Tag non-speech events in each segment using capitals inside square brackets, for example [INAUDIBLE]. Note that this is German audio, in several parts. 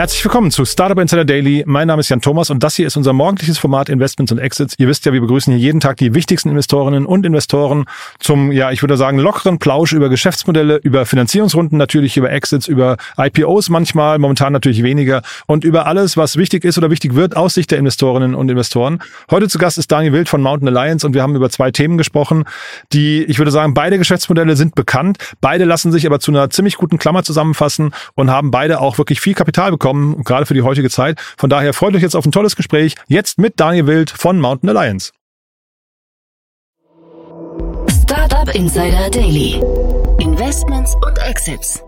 Herzlich willkommen zu Startup Insider Daily. Mein Name ist Jan Thomas und das hier ist unser morgendliches Format Investments und Exits. Ihr wisst ja, wir begrüßen hier jeden Tag die wichtigsten Investorinnen und Investoren zum, ja, ich würde sagen, lockeren Plausch über Geschäftsmodelle, über Finanzierungsrunden, natürlich über Exits, über IPOs manchmal, momentan natürlich weniger und über alles, was wichtig ist oder wichtig wird aus Sicht der Investorinnen und Investoren. Heute zu Gast ist Daniel Wild von Mountain Alliance und wir haben über zwei Themen gesprochen, die, ich würde sagen, beide Geschäftsmodelle sind bekannt. Beide lassen sich aber zu einer ziemlich guten Klammer zusammenfassen und haben beide auch wirklich viel Kapital bekommen bekommen, gerade für die heutige Zeit. Von daher freut euch jetzt auf ein tolles Gespräch. Jetzt mit Daniel Wild von Mountain Alliance. Startup Insider Daily. Investments und Exits.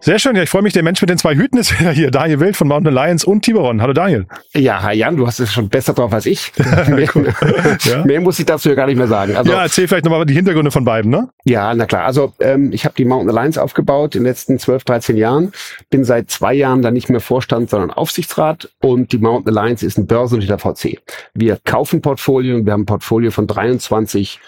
Sehr schön, ja, ich freue mich. Der Mensch mit den zwei Hüten ist [LAUGHS] wieder hier. Daniel Wild von Mountain Alliance und Tiberon. Hallo Daniel. Ja, hi Jan, du hast es schon besser drauf als ich. [LAUGHS] mehr, ja. [LAUGHS] mehr, muss ich dazu ja gar nicht mehr sagen. Also, ja, erzähl vielleicht nochmal die Hintergründe von beiden, ne? Ja, na klar. Also ähm, ich habe die Mountain Alliance aufgebaut in den letzten 12, 13 Jahren. Bin seit zwei Jahren da nicht mehr Vorstand, sondern Aufsichtsrat. Und die Mountain Alliance ist ein börsennotierter VC. Wir kaufen Portfolien. Wir haben ein Portfolio von 23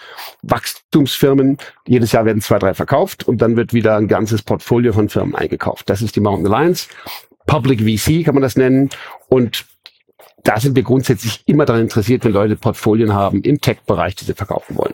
Wachstumsfirmen. Jedes Jahr werden zwei, drei verkauft und dann wird wieder ein ganzes Portfolio von Firmen eingekauft. Das ist die Mountain Alliance. Public VC kann man das nennen. Und da sind wir grundsätzlich immer daran interessiert, wenn Leute Portfolien haben im Tech-Bereich, die sie verkaufen wollen.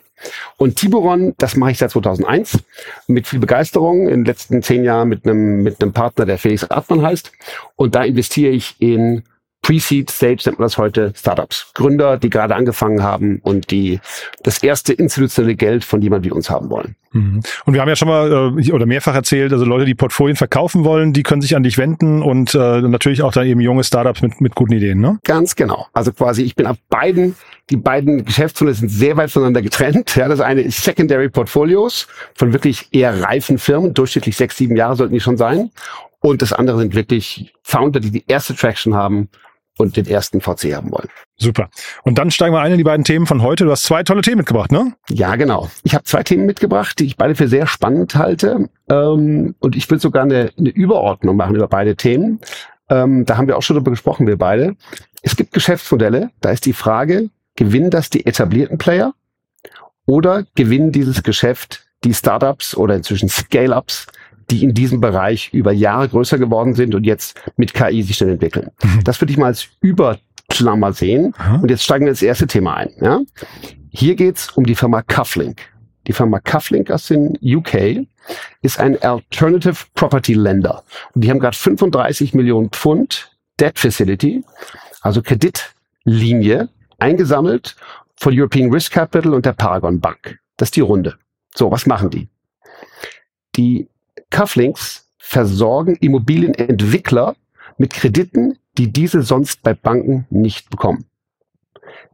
Und Tiburon, das mache ich seit 2001 mit viel Begeisterung. In den letzten zehn Jahren mit einem, mit einem Partner, der Felix Artmann heißt. Und da investiere ich in Pre-Seed Stage nennt man das heute Startups. Gründer, die gerade angefangen haben und die das erste institutionelle Geld von jemand wie uns haben wollen. Mhm. Und wir haben ja schon mal äh, oder mehrfach erzählt, also Leute, die Portfolien verkaufen wollen, die können sich an dich wenden und äh, natürlich auch dann eben junge Startups mit, mit guten Ideen, ne? Ganz genau. Also quasi, ich bin auf beiden, die beiden Geschäftsmodelle sind sehr weit voneinander getrennt. Ja, das eine ist Secondary Portfolios von wirklich eher reifen Firmen, durchschnittlich sechs, sieben Jahre sollten die schon sein. Und das andere sind wirklich Founder, die die erste Traction haben und den ersten VC haben wollen. Super. Und dann steigen wir ein in die beiden Themen von heute. Du hast zwei tolle Themen mitgebracht, ne? Ja, genau. Ich habe zwei Themen mitgebracht, die ich beide für sehr spannend halte. Ähm, und ich will sogar eine, eine Überordnung machen über beide Themen. Ähm, da haben wir auch schon darüber gesprochen, wir beide. Es gibt Geschäftsmodelle, da ist die Frage, gewinnen das die etablierten Player oder gewinnen dieses Geschäft die Startups oder inzwischen Scale-Ups, die in diesem Bereich über Jahre größer geworden sind und jetzt mit KI sich dann entwickeln. Mhm. Das würde ich mal als Überklammer sehen. Und jetzt steigen wir ins erste Thema ein. Ja? Hier geht's um die Firma Cufflink. Die Firma Cufflink aus den UK ist ein Alternative Property Lender. Und die haben gerade 35 Millionen Pfund Debt Facility, also Kreditlinie, eingesammelt von European Risk Capital und der Paragon Bank. Das ist die Runde. So, was machen die? Die Cufflinks versorgen Immobilienentwickler mit Krediten, die diese sonst bei Banken nicht bekommen.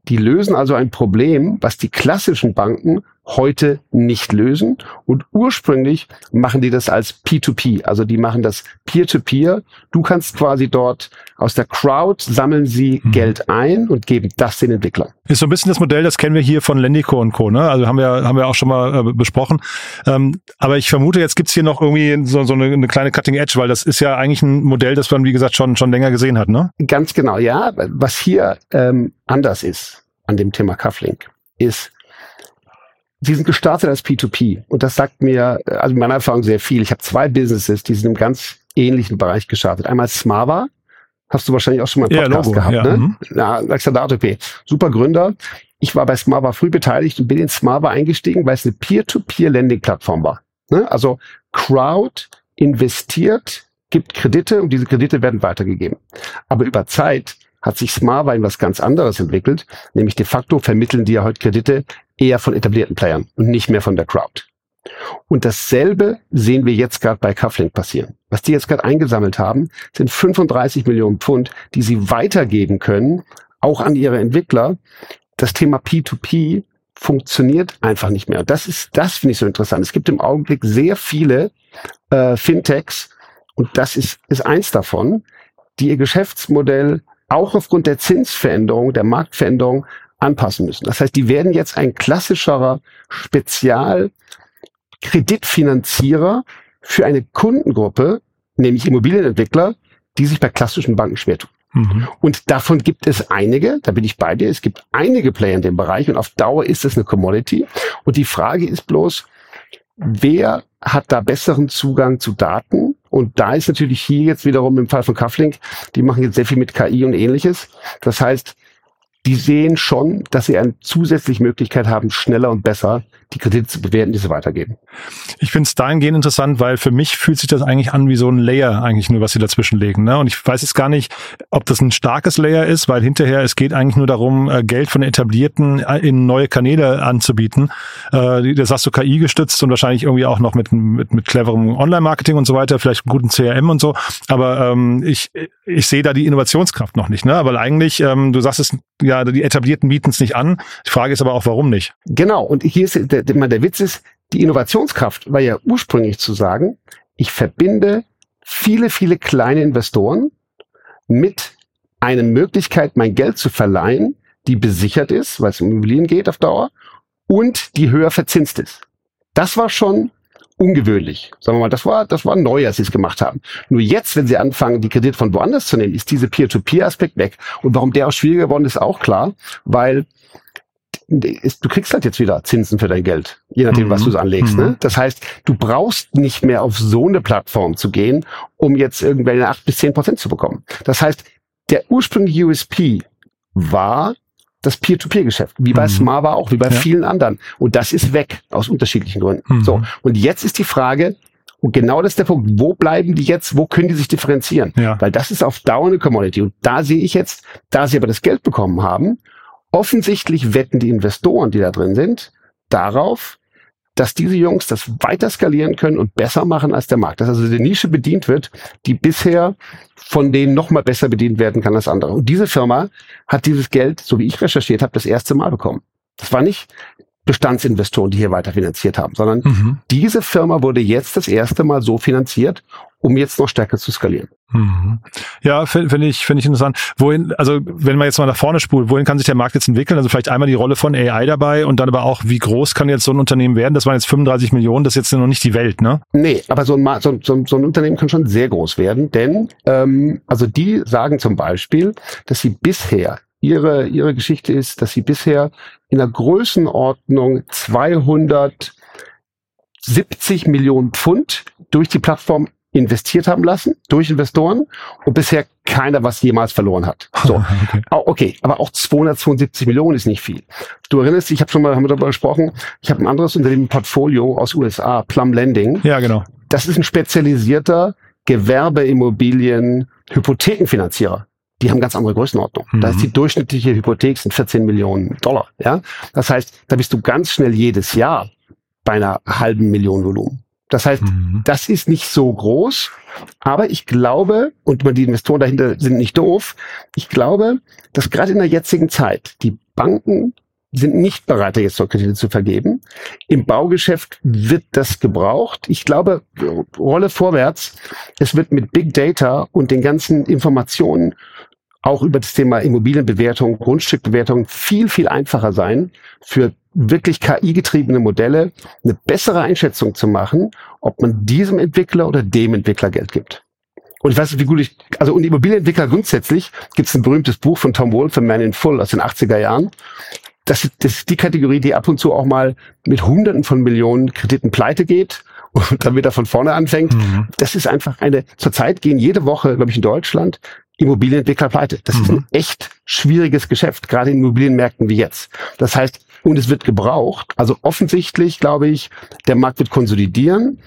Die lösen also ein Problem, was die klassischen Banken heute nicht lösen. Und ursprünglich machen die das als P2P, also die machen das Peer-to-Peer. -Peer. Du kannst quasi dort aus der Crowd sammeln sie mhm. Geld ein und geben das den Entwicklern. Ist so ein bisschen das Modell, das kennen wir hier von Lendico und Co. Ne? Also haben wir haben wir auch schon mal äh, besprochen. Ähm, aber ich vermute, jetzt gibt's hier noch irgendwie so, so eine, eine, kleine Cutting Edge, weil das ist ja eigentlich ein Modell, das man wie gesagt schon schon länger gesehen hat. Ne? Ganz genau, ja. Was hier ähm, anders ist an dem Thema Cufflink ist Sie sind gestartet als P2P und das sagt mir, also meiner Erfahrung sehr viel. Ich habe zwei Businesses, die sind im ganz ähnlichen Bereich gestartet. Einmal Smava, hast du wahrscheinlich auch schon mal einen Podcast ja, gehabt, ja, ne? Mhm. Ja, Alexander super Gründer. Ich war bei Smava früh beteiligt und bin in Smava eingestiegen, weil es eine Peer-to-Peer-Lending-Plattform war. Ne? Also Crowd investiert, gibt Kredite und diese Kredite werden weitergegeben. Aber über Zeit hat sich Smava in was ganz anderes entwickelt, nämlich de facto vermitteln die ja heute Kredite eher von etablierten Playern und nicht mehr von der Crowd. Und dasselbe sehen wir jetzt gerade bei Cufflink passieren. Was die jetzt gerade eingesammelt haben, sind 35 Millionen Pfund, die sie weitergeben können, auch an ihre Entwickler. Das Thema P2P funktioniert einfach nicht mehr. Das ist, das finde ich so interessant. Es gibt im Augenblick sehr viele äh, Fintechs und das ist, ist eins davon, die ihr Geschäftsmodell auch aufgrund der Zinsveränderung, der Marktveränderung anpassen müssen. Das heißt, die werden jetzt ein klassischerer Spezialkreditfinanzierer für eine Kundengruppe, nämlich Immobilienentwickler, die sich bei klassischen Banken schwer tun. Mhm. Und davon gibt es einige, da bin ich bei dir, es gibt einige Player in dem Bereich und auf Dauer ist es eine Commodity. Und die Frage ist bloß, wer hat da besseren Zugang zu Daten Und da ist natürlich hier jetzt wiederum im Fall von Cufflink, die machen jetzt sehr viel mit KI und ähnliches. Das heißt, die sehen schon, dass sie eine zusätzliche Möglichkeit haben, schneller und besser die Kredite zu bewerten, die sie weitergeben. Ich finde es dahingehend interessant, weil für mich fühlt sich das eigentlich an wie so ein Layer eigentlich nur, was sie dazwischen legen. Ne? Und ich weiß jetzt gar nicht, ob das ein starkes Layer ist, weil hinterher es geht eigentlich nur darum, äh, Geld von etablierten äh, in neue Kanäle anzubieten. Äh, das hast du KI gestützt und wahrscheinlich irgendwie auch noch mit, mit, mit cleverem Online-Marketing und so weiter, vielleicht guten CRM und so. Aber ähm, ich, ich sehe da die Innovationskraft noch nicht. Ne? Aber eigentlich, ähm, du sagst es, ja, die Etablierten bieten es nicht an. Die Frage ist aber auch, warum nicht? Genau. Und hier ist der, der, der Witz ist, die Innovationskraft war ja ursprünglich zu sagen, ich verbinde viele, viele kleine Investoren mit einer Möglichkeit, mein Geld zu verleihen, die besichert ist, weil es um Immobilien geht auf Dauer, und die höher verzinst ist. Das war schon ungewöhnlich. Sagen wir mal, das war, das war neu, als sie es gemacht haben. Nur jetzt, wenn sie anfangen, die Kredite von woanders zu nehmen, ist diese Peer-to-Peer-Aspekt weg. Und warum der auch schwieriger geworden ist, auch klar, weil du kriegst halt jetzt wieder Zinsen für dein Geld, je nachdem, mhm. was du so anlegst. Ne? Mhm. Ne? Das heißt, du brauchst nicht mehr auf so eine Plattform zu gehen, um jetzt irgendwelche acht bis zehn Prozent zu bekommen. Das heißt, der ursprüngliche USP war das Peer-to-Peer-Geschäft, wie bei mhm. Smava auch, wie bei ja. vielen anderen. Und das ist weg, aus unterschiedlichen Gründen. Mhm. So, und jetzt ist die Frage, und genau das ist der Punkt, wo bleiben die jetzt, wo können die sich differenzieren? Ja. Weil das ist auf Dauer eine Commodity. Und da sehe ich jetzt, da sie aber das Geld bekommen haben, offensichtlich wetten die Investoren, die da drin sind, darauf, dass diese Jungs das weiter skalieren können und besser machen als der Markt. Dass also die Nische bedient wird, die bisher von denen noch mal besser bedient werden kann als andere. Und diese Firma hat dieses Geld, so wie ich recherchiert habe, das erste Mal bekommen. Das war nicht Bestandsinvestoren, die hier weiter finanziert haben, sondern mhm. diese Firma wurde jetzt das erste Mal so finanziert, um jetzt noch stärker zu skalieren. Mhm. Ja, finde find ich, finde ich interessant. Wohin, also wenn man jetzt mal nach vorne spult, wohin kann sich der Markt jetzt entwickeln? Also vielleicht einmal die Rolle von AI dabei und dann aber auch, wie groß kann jetzt so ein Unternehmen werden? Das waren jetzt 35 Millionen, das ist jetzt noch nicht die Welt, ne? Nee, aber so ein, so, so, so ein Unternehmen kann schon sehr groß werden, denn ähm, also die sagen zum Beispiel, dass sie bisher ihre, ihre Geschichte ist, dass sie bisher in der Größenordnung 270 Millionen Pfund durch die Plattform investiert haben lassen durch Investoren und bisher keiner was jemals verloren hat. [LAUGHS] So, okay. okay, aber auch 272 Millionen ist nicht viel. Du erinnerst dich, ich habe schon mal haben wir darüber gesprochen. Ich habe ein anderes Unternehmen Portfolio aus USA, Plum Lending. Ja, genau. Das ist ein spezialisierter Gewerbeimmobilien Hypothekenfinanzierer die haben ganz andere Größenordnung. Mhm. Da ist die durchschnittliche Hypothek sind 14 Millionen Dollar. Ja, das heißt, da bist du ganz schnell jedes Jahr bei einer halben Million Volumen. Das heißt, mhm. das ist nicht so groß, aber ich glaube, und die Investoren dahinter sind nicht doof, ich glaube, dass gerade in der jetzigen Zeit die Banken sind nicht bereit, jetzt noch Kredite zu vergeben. Im Baugeschäft wird das gebraucht. Ich glaube, Rolle vorwärts. Es wird mit Big Data und den ganzen Informationen auch über das Thema Immobilienbewertung, Grundstückbewertung viel, viel einfacher sein, für wirklich KI-getriebene Modelle eine bessere Einschätzung zu machen, ob man diesem Entwickler oder dem Entwickler Geld gibt. Und ich weiß nicht, wie gut ich, also und Immobilienentwickler grundsätzlich gibt es ein berühmtes Buch von Tom Wolfe, Man in Full aus den 80er Jahren. Das, das ist die Kategorie, die ab und zu auch mal mit Hunderten von Millionen Krediten pleite geht und dann wieder von vorne anfängt. Mhm. Das ist einfach eine, zurzeit gehen jede Woche, glaube ich, in Deutschland Immobilienentwickler pleite. Das mhm. ist ein mhm. echt schwieriges Geschäft, gerade in Immobilienmärkten wie jetzt. Das heißt, und es wird gebraucht. Also offensichtlich, glaube ich, der Markt wird konsolidieren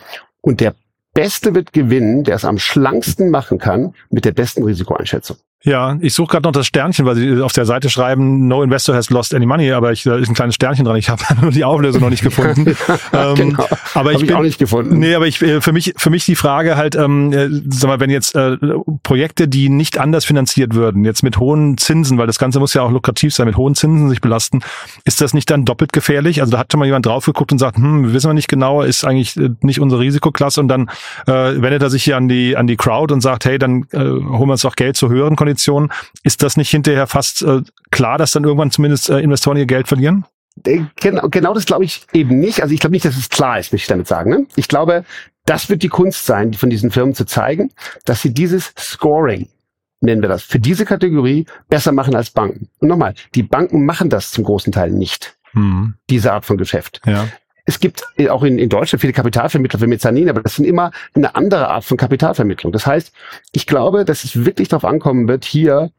und der Beste wird gewinnen, der es am schlanksten machen kann mit der besten Risikoeinschätzung. Ja, ich suche gerade noch das Sternchen, weil sie auf der Seite schreiben, no investor has lost any money, aber ich, da ist ein kleines Sternchen dran. Ich [LAUGHS] habe nur die Auflösung noch nicht gefunden. [LAUGHS] ähm, genau. Aber ich, bin auch nicht gefunden. Nee, aber ich äh, für mich für mich die Frage halt, ähm, äh, sag mal, wenn jetzt äh, Projekte, die nicht anders finanziert würden, jetzt mit hohen Zinsen, weil das Ganze muss ja auch lukrativ sein, mit hohen Zinsen sich belasten, ist das nicht dann doppelt gefährlich? Also da hat schon mal jemand drauf geguckt und sagt, hm, wissen wir nicht genau, ist eigentlich äh, nicht unsere Risikoklasse und dann äh, wendet er sich hier an die an die Crowd und sagt, hey, dann äh, holen wir uns doch Geld zu höheren Konditionen Konditionen. Ist das nicht hinterher fast äh, klar, dass dann irgendwann zumindest äh, Investoren ihr Geld verlieren? Genau, genau das glaube ich eben nicht. Also ich glaube nicht, dass es klar ist, möchte ich damit sagen. Ne? Ich glaube, das wird die Kunst sein, von diesen Firmen zu zeigen, dass sie dieses Scoring, nennen wir das, für diese Kategorie besser machen als Banken. Und nochmal, die Banken machen das zum großen Teil nicht. Mhm. Diese Art von Geschäft. Ja. Es gibt auch in, in Deutschland viele Kapitalvermittler für Mezzanin, aber das sind immer eine andere Art von Kapitalvermittlung. Das heißt, ich glaube, dass es wirklich darauf ankommen wird, hier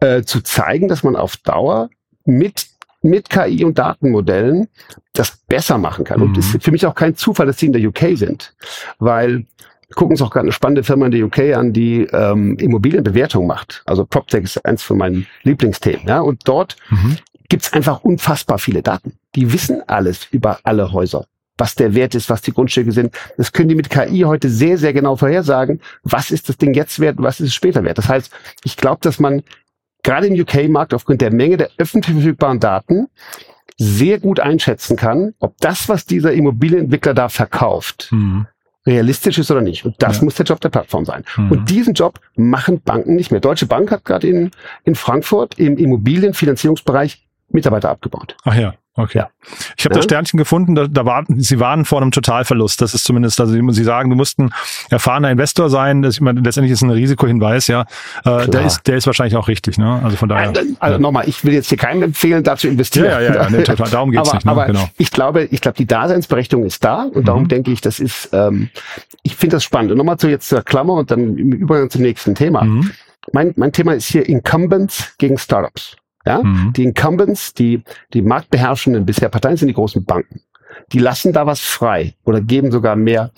äh, zu zeigen, dass man auf Dauer mit mit KI und Datenmodellen das besser machen kann. Mhm. Und es ist für mich auch kein Zufall, dass sie in der UK sind, weil gucken uns auch gerade eine spannende Firma in der UK an, die ähm, Immobilienbewertung macht. Also PropTech ist eins von meinen Lieblingsthemen. Ja? Und dort mhm. Gibt's einfach unfassbar viele Daten. Die wissen alles über alle Häuser was der Wert ist, was die Grundstücke sind. Das können die mit KI heute sehr, sehr genau vorhersagen. Was ist das Ding jetzt wert, was ist es später wert? Das heißt, ich glaube, dass man gerade im UK-Markt aufgrund der Menge der öffentlich verfügbaren Daten sehr gut einschätzen kann, ob das, was dieser Immobilienentwickler da verkauft, mhm. realistisch ist oder nicht. Und das ja. muss der Job der Plattform sein. Mhm. Und diesen Job machen Banken nicht mehr. Deutsche Bank hat gerade in, in Frankfurt im Immobilienfinanzierungsbereich Mitarbeiter abgebaut. Ach ja. Okay. Ja. Ich habe ja. das Sternchen gefunden, da, da waren, sie waren vor einem Totalverlust. Das ist zumindest, also sie sagen, du musst ein erfahrener Investor sein. Das, ich meine, letztendlich ist ein Risikohinweis, ja. Äh, der ist, der ist wahrscheinlich auch richtig, ne? Also von daher. Also, also ja. nochmal, ich will jetzt hier keinem empfehlen, da zu investieren. Ja, ja, ja, nee, total. Darum geht's aber, nicht. Ne? Aber genau. ich glaube, ich glaube, die Daseinsberechtigung ist da und mhm. darum denke ich, das ist, ähm, ich finde das spannend. Und nochmal zu jetzt zur Klammer und dann im Übergang zum nächsten Thema. Mhm. Mein, mein Thema ist hier Incumbents gegen Startups. Ja? Mhm. Die Incumbents, die, die marktbeherrschenden bisher Parteien sind die großen Banken. Die lassen da was frei oder geben sogar mehr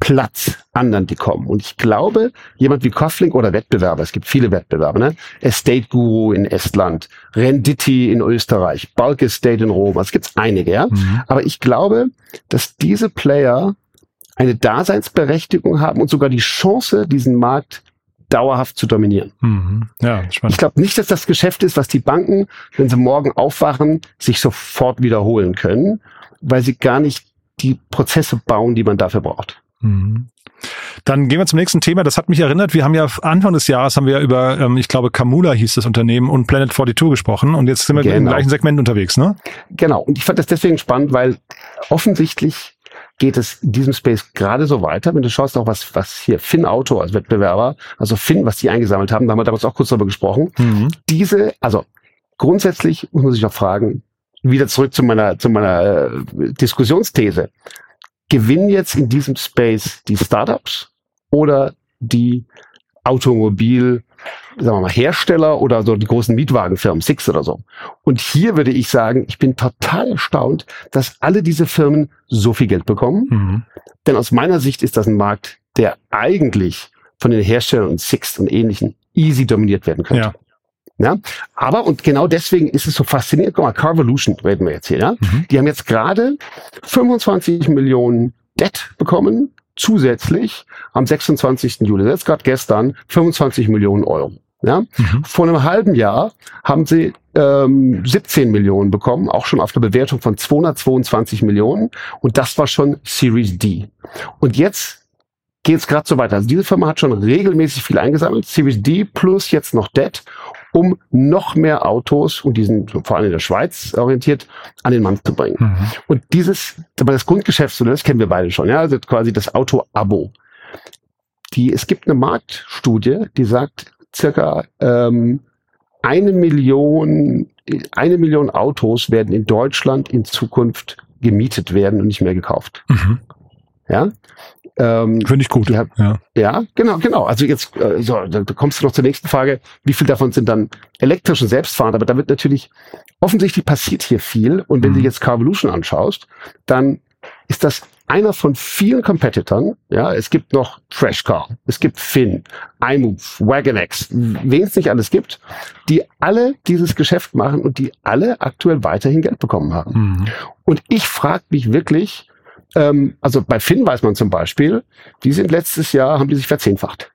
Platz anderen, die kommen. Und ich glaube, jemand wie Koflink oder Wettbewerber, es gibt viele Wettbewerber, ne? Estate Guru in Estland, Renditi in Österreich, Bulk Estate in Rom, es gibt einige, ja. Mhm. Aber ich glaube, dass diese Player eine Daseinsberechtigung haben und sogar die Chance, diesen Markt dauerhaft zu dominieren. Mhm. Ja, spannend. Ich glaube nicht, dass das Geschäft ist, was die Banken, wenn sie morgen aufwachen, sich sofort wiederholen können, weil sie gar nicht die Prozesse bauen, die man dafür braucht. Mhm. Dann gehen wir zum nächsten Thema. Das hat mich erinnert. Wir haben ja Anfang des Jahres haben wir über, ähm, ich glaube, Kamula hieß das Unternehmen und Planet 42 gesprochen. Und jetzt sind wir genau. im gleichen Segment unterwegs, ne? Genau. Und ich fand das deswegen spannend, weil offensichtlich geht es in diesem Space gerade so weiter. Wenn du schaust auch, was, was hier Finn Auto als Wettbewerber, also Finn, was die eingesammelt haben, da haben wir damals auch kurz darüber gesprochen. Mhm. Diese, also grundsätzlich muss man sich auch fragen, wieder zurück zu meiner, zu meiner äh, Diskussionsthese. Gewinnen jetzt in diesem Space die Startups oder die Automobil, sagen wir mal, Hersteller oder so die großen Mietwagenfirmen, Six oder so. Und hier würde ich sagen, ich bin total erstaunt, dass alle diese Firmen so viel Geld bekommen. Mhm. Denn aus meiner Sicht ist das ein Markt, der eigentlich von den Herstellern und Six und ähnlichen easy dominiert werden könnte. Ja. ja. Aber, und genau deswegen ist es so faszinierend. Guck mal, Carvolution reden wir jetzt hier, ja. Mhm. Die haben jetzt gerade 25 Millionen Debt bekommen zusätzlich am 26. Juli, jetzt gerade gestern, 25 Millionen Euro. Ja? Mhm. Vor einem halben Jahr haben sie ähm, 17 Millionen bekommen, auch schon auf eine Bewertung von 222 Millionen. Und das war schon Series D. Und jetzt geht es gerade so weiter. Also diese Firma hat schon regelmäßig viel eingesammelt, Series D plus jetzt noch Debt, um noch mehr Autos, und die sind vor allem in der Schweiz orientiert, an den Mann zu bringen. Mhm. Und dieses, aber das Grundgeschäftsmodell, das kennen wir beide schon, ja, also quasi das Auto-Abo. Die, es gibt eine Marktstudie, die sagt, circa ähm, eine Million, eine Million Autos werden in Deutschland in Zukunft gemietet werden und nicht mehr gekauft. Mhm. Ja, ähm, Finde ich gut. ja. ja, genau, genau. Also jetzt, äh, so, da, kommst du noch zur nächsten Frage. Wie viel davon sind dann elektrisch und selbstfahrend? Aber da wird natürlich, offensichtlich passiert hier viel. Und wenn mhm. du jetzt Carvolution anschaust, dann ist das einer von vielen Competitoren. Ja, es gibt noch Trashcar, es gibt Finn, iMove, WagonX, wen es nicht alles gibt, die alle dieses Geschäft machen und die alle aktuell weiterhin Geld bekommen haben. Mhm. Und ich frage mich wirklich, ähm, also bei Finn weiß man zum Beispiel, die sind letztes Jahr, haben die sich verzehnfacht.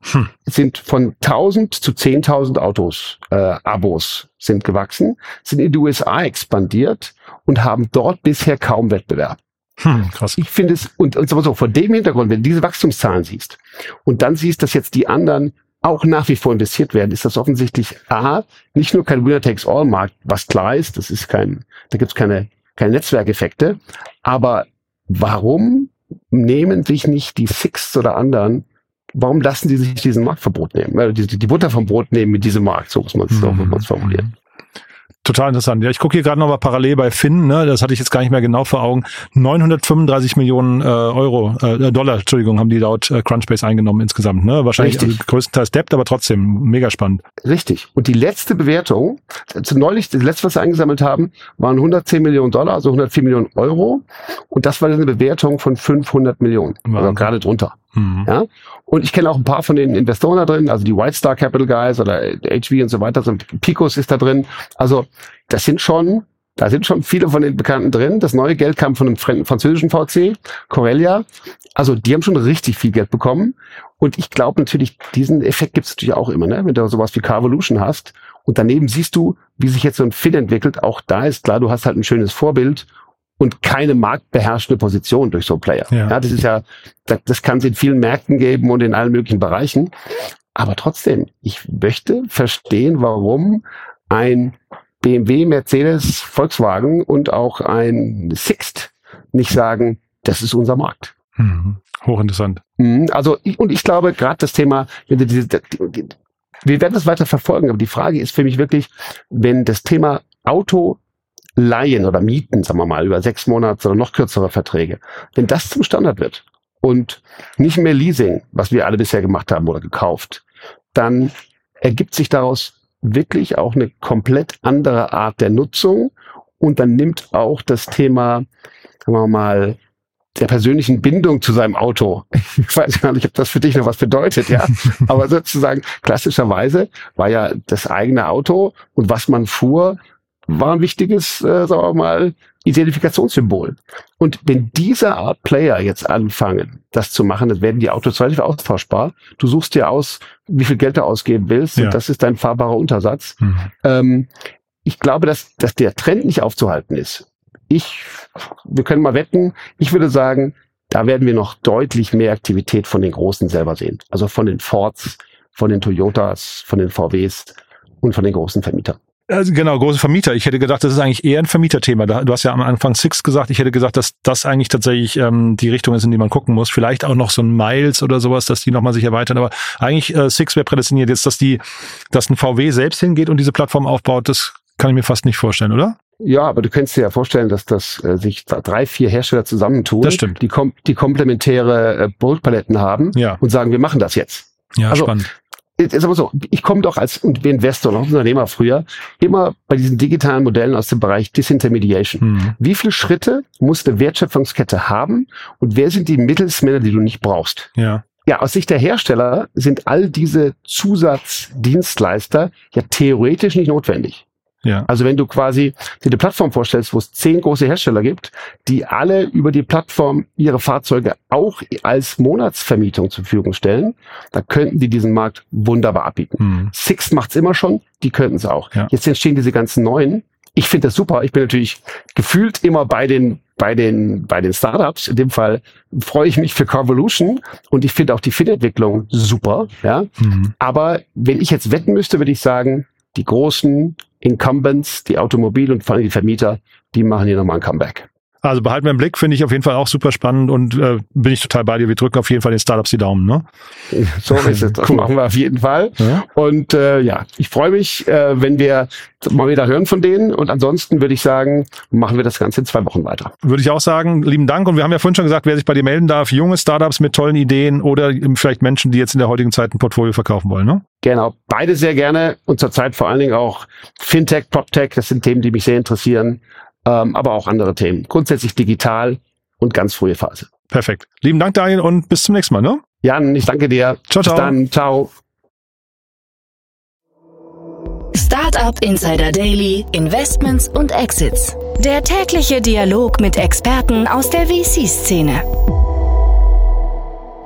Hm. Sind von 1000 zu 10.000 Autos, äh, Abos sind gewachsen, sind in die USA expandiert und haben dort bisher kaum Wettbewerb. Hm, krass. Ich finde es, und, und so, vor dem Hintergrund, wenn du diese Wachstumszahlen siehst und dann siehst, dass jetzt die anderen auch nach wie vor investiert werden, ist das offensichtlich A, nicht nur kein Winner-Takes-All-Markt, was klar ist, das ist kein, da gibt's keine, keine Netzwerkeffekte, aber warum nehmen sich nicht die Six oder anderen, warum lassen die sich diesen Marktverbot nehmen? Die, die Butter vom Brot nehmen mit diesem Markt, so muss man es mhm. formulieren. Total interessant. Ja, ich gucke hier gerade noch mal parallel bei Finn, ne, das hatte ich jetzt gar nicht mehr genau vor Augen. 935 Millionen äh, Euro, äh, Dollar, Entschuldigung, haben die laut äh, Crunchbase eingenommen insgesamt. Ne? Wahrscheinlich also größtenteils Debt, aber trotzdem mega spannend. Richtig. Und die letzte Bewertung, neulich, das letzte, was sie eingesammelt haben, waren 110 Millionen Dollar, also 104 Millionen Euro. Und das war eine Bewertung von 500 Millionen, also gerade drunter. Mhm. Ja? Und ich kenne auch ein paar von den Investoren da drin, also die White Star Capital Guys oder HV und so weiter, so Picos ist da drin. Also das sind schon, da sind schon viele von den Bekannten drin. Das neue Geld kam von einem französischen VC, Corellia. Also die haben schon richtig viel Geld bekommen. Und ich glaube natürlich, diesen Effekt gibt es natürlich auch immer, ne? wenn du sowas wie Carvolution hast. Und daneben siehst du, wie sich jetzt so ein Fit entwickelt. Auch da ist klar, du hast halt ein schönes Vorbild und keine marktbeherrschende Position durch so Player. Ja. ja das ist ja, das, kann es in vielen Märkten geben und in allen möglichen Bereichen. Aber trotzdem, ich möchte verstehen, warum ein BMW, Mercedes, Volkswagen und auch ein Sixt nicht sagen, das ist unser Markt. Mhm. Hochinteressant. Also, und ich glaube, gerade das Thema, wenn du diese, wir werden das weiter verfolgen, aber die Frage ist für mich wirklich, wenn das Thema Auto Leihen oder Mieten, sagen wir mal, über sechs Monate oder noch kürzere Verträge, wenn das zum Standard wird und nicht mehr Leasing, was wir alle bisher gemacht haben oder gekauft, dann ergibt sich daraus wirklich auch eine komplett andere Art der Nutzung und dann nimmt auch das Thema, sagen wir mal, der persönlichen Bindung zu seinem Auto. Ich weiß gar nicht, ob das für dich noch was bedeutet, ja. Aber sozusagen klassischerweise war ja das eigene Auto und was man fuhr, war ein wichtiges, äh, sagen wir mal, Identifikationssymbol. Und wenn diese Art Player jetzt anfangen, das zu machen, dann werden die Autos relativ austauschbar. Du suchst dir aus, wie viel Geld du ausgeben willst, ja. und das ist dein fahrbarer Untersatz. Mhm. Ähm, ich glaube, dass, dass der Trend nicht aufzuhalten ist. Ich, wir können mal wetten, ich würde sagen, da werden wir noch deutlich mehr Aktivität von den Großen selber sehen. Also von den Fords, von den Toyotas, von den VWs und von den großen Vermietern. Also genau, große Vermieter. Ich hätte gedacht, das ist eigentlich eher ein Vermieterthema. Du hast ja am Anfang Six gesagt. Ich hätte gesagt, dass das eigentlich tatsächlich ähm, die Richtung ist, in die man gucken muss. Vielleicht auch noch so ein Miles oder sowas, dass die nochmal sich erweitern. Aber eigentlich äh, Six wäre prädestiniert. Jetzt, dass die, dass ein VW selbst hingeht und diese Plattform aufbaut, das kann ich mir fast nicht vorstellen, oder? Ja, aber du könntest dir ja vorstellen, dass das äh, sich drei, vier Hersteller zusammentun, das stimmt. die, kom die komplementäre äh, Produktpaletten haben ja. und sagen, wir machen das jetzt. Ja, also, spannend jetzt aber so, ich komme doch als Investor und Unternehmer früher immer bei diesen digitalen Modellen aus dem Bereich Disintermediation. Hm. Wie viele Schritte muss eine Wertschöpfungskette haben und wer sind die Mittelsmänner, die du nicht brauchst? Ja. Ja, aus Sicht der Hersteller sind all diese Zusatzdienstleister ja theoretisch nicht notwendig. Ja. Also wenn du quasi dir eine Plattform vorstellst, wo es zehn große Hersteller gibt, die alle über die Plattform ihre Fahrzeuge auch als Monatsvermietung zur Verfügung stellen, da könnten die diesen Markt wunderbar abbieten. Mhm. Six macht's immer schon, die könnten es auch. Ja. Jetzt entstehen diese ganzen neuen. Ich finde das super. Ich bin natürlich gefühlt immer bei den bei den bei den Startups. In dem Fall freue ich mich für Carvolution und ich finde auch die Fit-Entwicklung super. Ja, mhm. aber wenn ich jetzt wetten müsste, würde ich sagen, die großen Incumbents, die Automobil- und vor allem die Vermieter, die machen hier nochmal ein Comeback. Also behalten wir im Blick, finde ich auf jeden Fall auch super spannend und äh, bin ich total bei dir. Wir drücken auf jeden Fall den Startups die Daumen, ne? [LAUGHS] So ist es. Das cool. machen wir auf jeden Fall. Ja. Und äh, ja, ich freue mich, äh, wenn wir mal wieder hören von denen. Und ansonsten würde ich sagen, machen wir das Ganze in zwei Wochen weiter. Würde ich auch sagen, lieben Dank. Und wir haben ja vorhin schon gesagt, wer sich bei dir melden darf, junge Startups mit tollen Ideen oder vielleicht Menschen, die jetzt in der heutigen Zeit ein Portfolio verkaufen wollen, ne? Genau, beide sehr gerne und zurzeit vor allen Dingen auch Fintech, PropTech, das sind Themen, die mich sehr interessieren ähm, aber auch andere Themen. Grundsätzlich digital und ganz frühe Phase. Perfekt. Lieben Dank, Daniel, und bis zum nächsten Mal. Ne? Jan, ich danke dir. Ciao, ciao. Bis dann. Ciao. Startup Insider Daily, Investments und Exits. Der tägliche Dialog mit Experten aus der VC-Szene.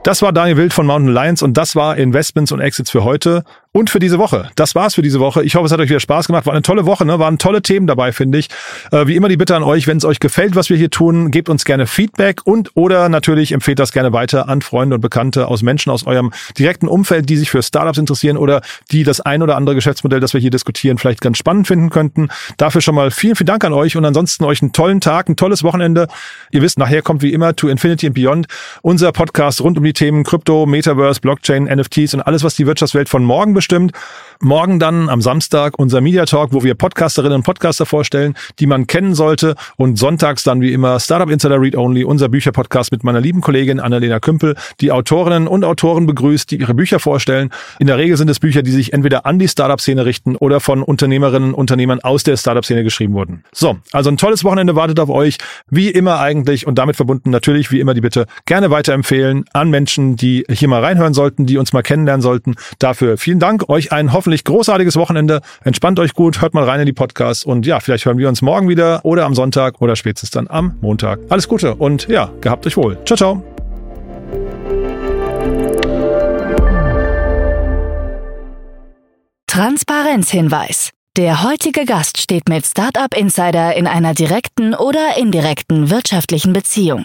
Das war Daniel Wild von Mountain Lions und das war Investments und Exits für heute und für diese Woche. Das war's für diese Woche. Ich hoffe, es hat euch wieder Spaß gemacht. War eine tolle Woche, ne? Waren tolle Themen dabei, finde ich. Äh, wie immer die Bitte an euch, wenn es euch gefällt, was wir hier tun, gebt uns gerne Feedback und oder natürlich empfehlt das gerne weiter an Freunde und Bekannte aus Menschen aus eurem direkten Umfeld, die sich für Startups interessieren oder die das ein oder andere Geschäftsmodell, das wir hier diskutieren, vielleicht ganz spannend finden könnten. Dafür schon mal vielen, vielen Dank an euch und ansonsten euch einen tollen Tag, ein tolles Wochenende. Ihr wisst, nachher kommt wie immer To Infinity and Beyond, unser Podcast rund um die Themen Krypto, Metaverse, Blockchain, NFTs und alles, was die Wirtschaftswelt von morgen bestimmt. Morgen dann am Samstag unser Media Talk, wo wir Podcasterinnen und Podcaster vorstellen, die man kennen sollte. Und sonntags dann wie immer Startup Insider Read Only, unser Bücherpodcast mit meiner lieben Kollegin Annalena Kümpel, die Autorinnen und Autoren begrüßt, die ihre Bücher vorstellen. In der Regel sind es Bücher, die sich entweder an die Startup-Szene richten oder von Unternehmerinnen und Unternehmern aus der Startup-Szene geschrieben wurden. So, also ein tolles Wochenende wartet auf euch. Wie immer eigentlich und damit verbunden natürlich wie immer die Bitte gerne weiterempfehlen an Menschen, die hier mal reinhören sollten, die uns mal kennenlernen sollten. Dafür vielen Dank. Euch einen hoffentlich hoffentlich großartiges Wochenende. Entspannt euch gut, hört mal rein in die Podcasts und ja, vielleicht hören wir uns morgen wieder oder am Sonntag oder spätestens dann am Montag. Alles Gute und ja, gehabt euch wohl. Ciao, ciao. Transparenzhinweis. Der heutige Gast steht mit Startup Insider in einer direkten oder indirekten wirtschaftlichen Beziehung.